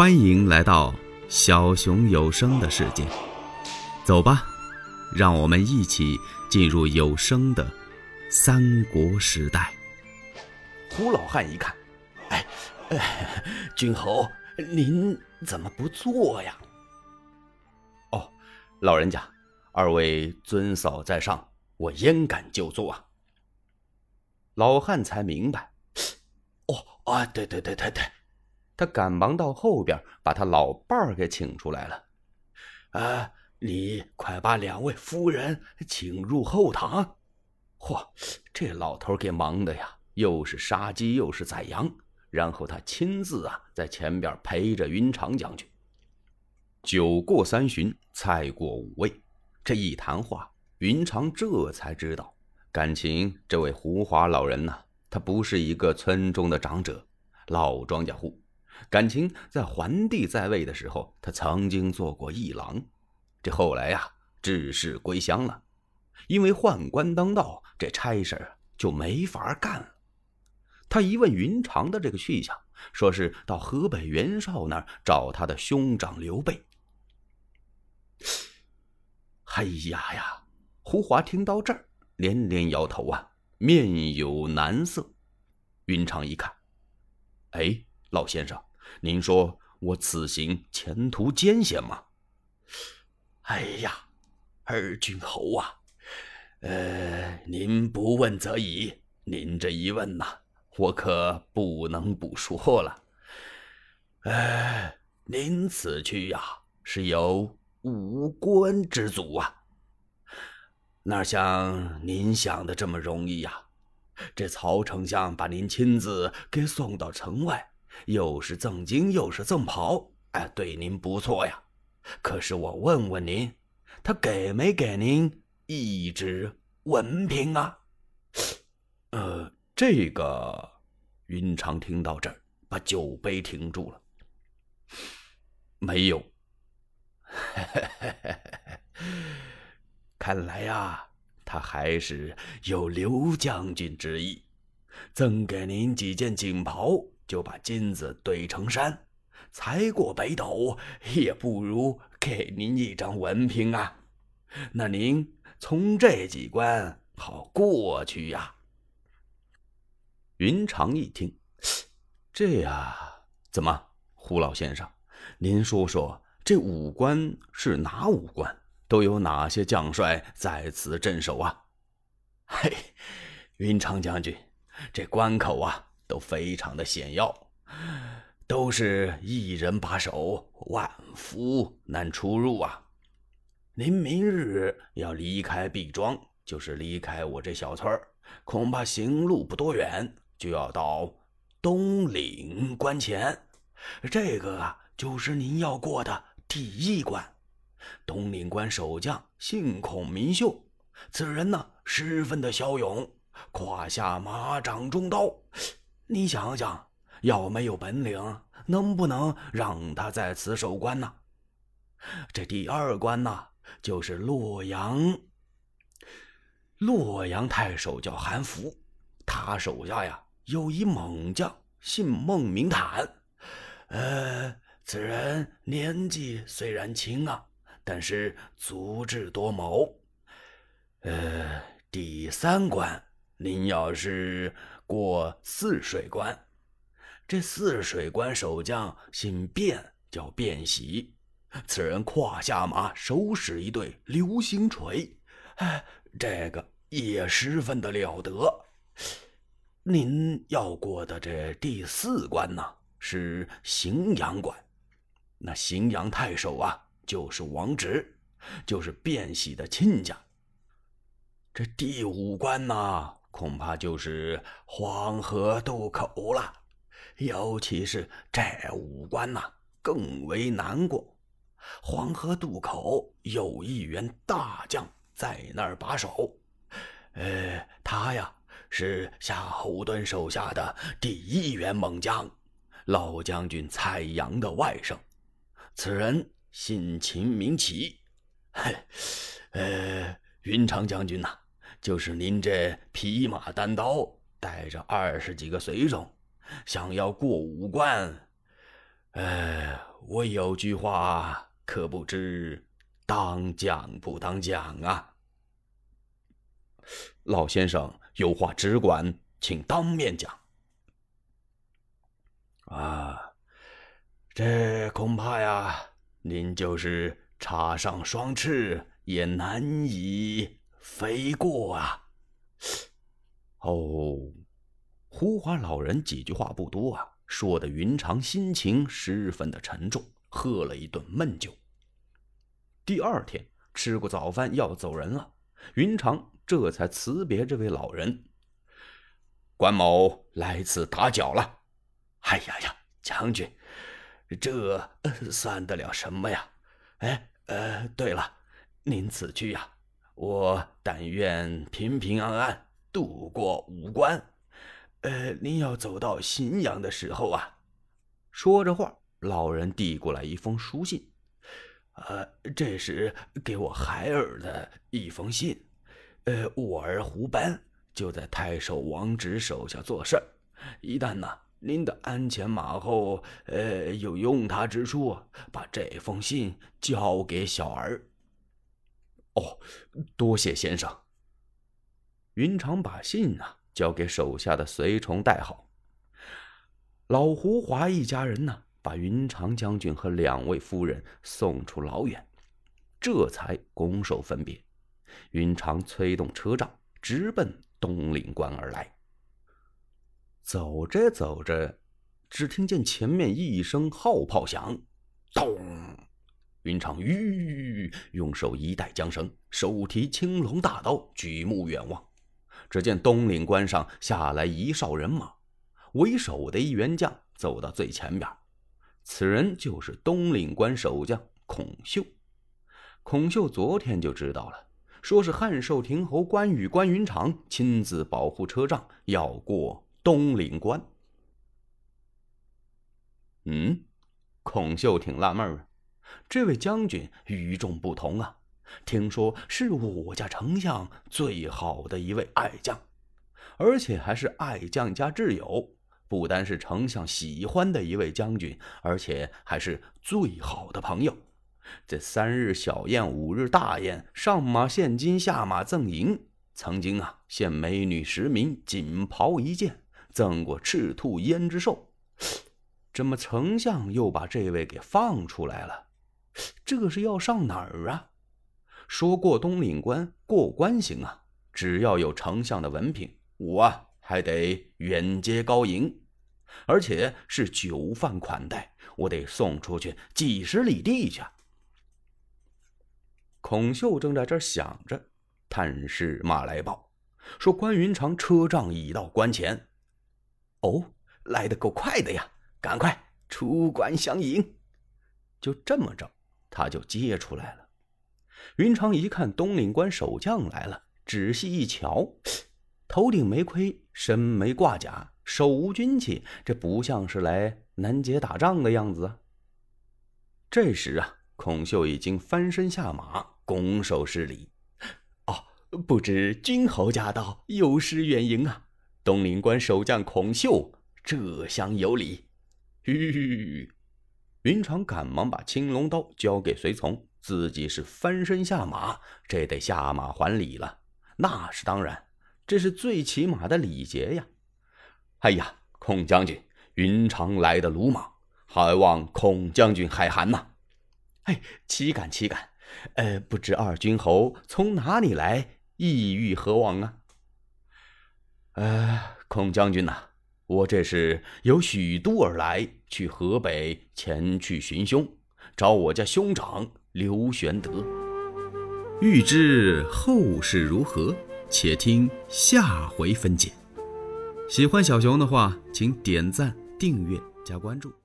欢迎来到小熊有声的世界，走吧，让我们一起进入有声的三国时代。胡老汉一看，哎，哎君侯，您怎么不坐呀？哦，老人家，二位尊嫂在上，我焉敢就坐啊？老汉才明白，哦啊，对对对对对。他赶忙到后边，把他老伴儿给请出来了。啊，你快把两位夫人请入后堂。嚯，这老头给忙的呀，又是杀鸡又是宰羊，然后他亲自啊在前边陪着云长将军。酒过三巡，菜过五味，这一谈话，云长这才知道，感情这位胡华老人呐，他不是一个村中的长者，老庄稼户。感情在桓帝在位的时候，他曾经做过议郎，这后来呀，致仕归乡了，因为宦官当道，这差事就没法干了。他一问云长的这个去向，说是到河北袁绍那儿找他的兄长刘备。哎呀呀！胡华听到这儿，连连摇头啊，面有难色。云长一看，哎，老先生。您说我此行前途艰险吗？哎呀，二郡侯啊，呃，您不问则已，您这一问呐，我可不能不说了。呃，您此去呀，是有五官之阻啊，哪像您想的这么容易呀？这曹丞相把您亲自给送到城外。又是赠金，又是赠袍，哎，对您不错呀。可是我问问您，他给没给您一纸文凭啊？呃，这个云长听到这儿，把酒杯停住了。没有。看来呀，他还是有刘将军之意，赠给您几件锦袍。就把金子堆成山，才过北斗也不如给您一张文凭啊！那您从这几关好过去呀。云长一听，这呀，怎么，胡老先生，您说说这五关是哪五关？都有哪些将帅在此镇守啊？嘿，云长将军，这关口啊。都非常的险要，都是一人把守，万夫难出入啊！您明日要离开毕庄，就是离开我这小村恐怕行路不多远，就要到东岭关前。这个啊，就是您要过的第一关。东岭关守将姓孔名秀，此人呢十分的骁勇，胯下马掌中刀。你想想，要没有本领，能不能让他在此守关呢？这第二关呢，就是洛阳。洛阳太守叫韩福，他手下呀有一猛将，姓孟名坦。呃，此人年纪虽然轻啊，但是足智多谋。呃，第三关，您要是……过泗水关，这泗水关守将姓卞，叫卞喜。此人胯下马，手使一对流星锤，哎，这个也十分的了得。您要过的这第四关呢，是荥阳关。那荥阳太守啊，就是王直，就是卞喜的亲家。这第五关呢？恐怕就是黄河渡口了，尤其是这五关呐，更为难过。黄河渡口有一员大将在那儿把守，呃，他呀是夏侯惇手下的第一员猛将，老将军蔡阳的外甥。此人姓秦名启，嘿，呃，云长将军呐。就是您这匹马单刀，带着二十几个随从，想要过五关，哎，我有句话，可不知当讲不当讲啊。老先生有话只管，请当面讲。啊，这恐怕呀，您就是插上双翅也难以飞过啊。哦，胡华老人几句话不多啊。说的云长心情十分的沉重，喝了一顿闷酒。第二天吃过早饭要走人了，云长这才辞别这位老人。关某来此打搅了。哎呀呀，将军，这算得了什么呀？哎，呃，对了，您此去呀，我但愿平平安安度过五关。呃，您要走到荥阳的时候啊，说着话，老人递过来一封书信。呃，这是给我孩儿的一封信。呃，我儿胡班就在太守王直手下做事儿。一旦呢，您的鞍前马后，呃，有用他之处，把这封信交给小儿。哦，多谢先生。云长把信呢。交给手下的随从带好。老胡华一家人呢，把云长将军和两位夫人送出老远，这才拱手分别。云长催动车仗，直奔东岭关而来。走着走着，只听见前面一声号炮响，咚！云长吁，用手一带缰绳，手提青龙大刀，举目远望。只见东岭关上下来一哨人马，为首的一员将走到最前边，此人就是东岭关守将孔秀。孔秀昨天就知道了，说是汉寿亭侯关羽关云长亲自保护车仗，要过东岭关。嗯，孔秀挺纳闷啊，这位将军与众不同啊。听说是我家丞相最好的一位爱将，而且还是爱将家挚友，不单是丞相喜欢的一位将军，而且还是最好的朋友。这三日小宴，五日大宴，上马献金，下马赠银。曾经啊，献美女十名，锦袍一件，赠过赤兔胭脂兽。怎么丞相又把这位给放出来了？这是要上哪儿啊？说过东岭关过关行啊，只要有丞相的文凭，我啊还得远接高迎，而且是酒饭款待，我得送出去几十里地去。孔秀正在这儿想着，探视马来报，说关云长车仗已到关前。哦，来得够快的呀！赶快出关相迎。就这么着，他就接出来了。云长一看东岭关守将来了，仔细一瞧，头顶没盔，身没挂甲，手无军器，这不像是来南劫打仗的样子啊！这时啊，孔秀已经翻身下马，拱手施礼：“哦，不知君侯驾到，有失远迎啊！东岭关守将孔秀，这厢有礼。”吁，云长赶忙把青龙刀交给随从。自己是翻身下马，这得下马还礼了。那是当然，这是最起码的礼节呀。哎呀，孔将军，云长来的鲁莽，还望孔将军海涵呐。哎，岂敢岂敢。呃，不知二军侯从哪里来，意欲何往啊？呃，孔将军呐，我这是由许都而来，去河北前去寻兄，找我家兄长。刘玄德，欲知后事如何，且听下回分解。喜欢小熊的话，请点赞、订阅、加关注。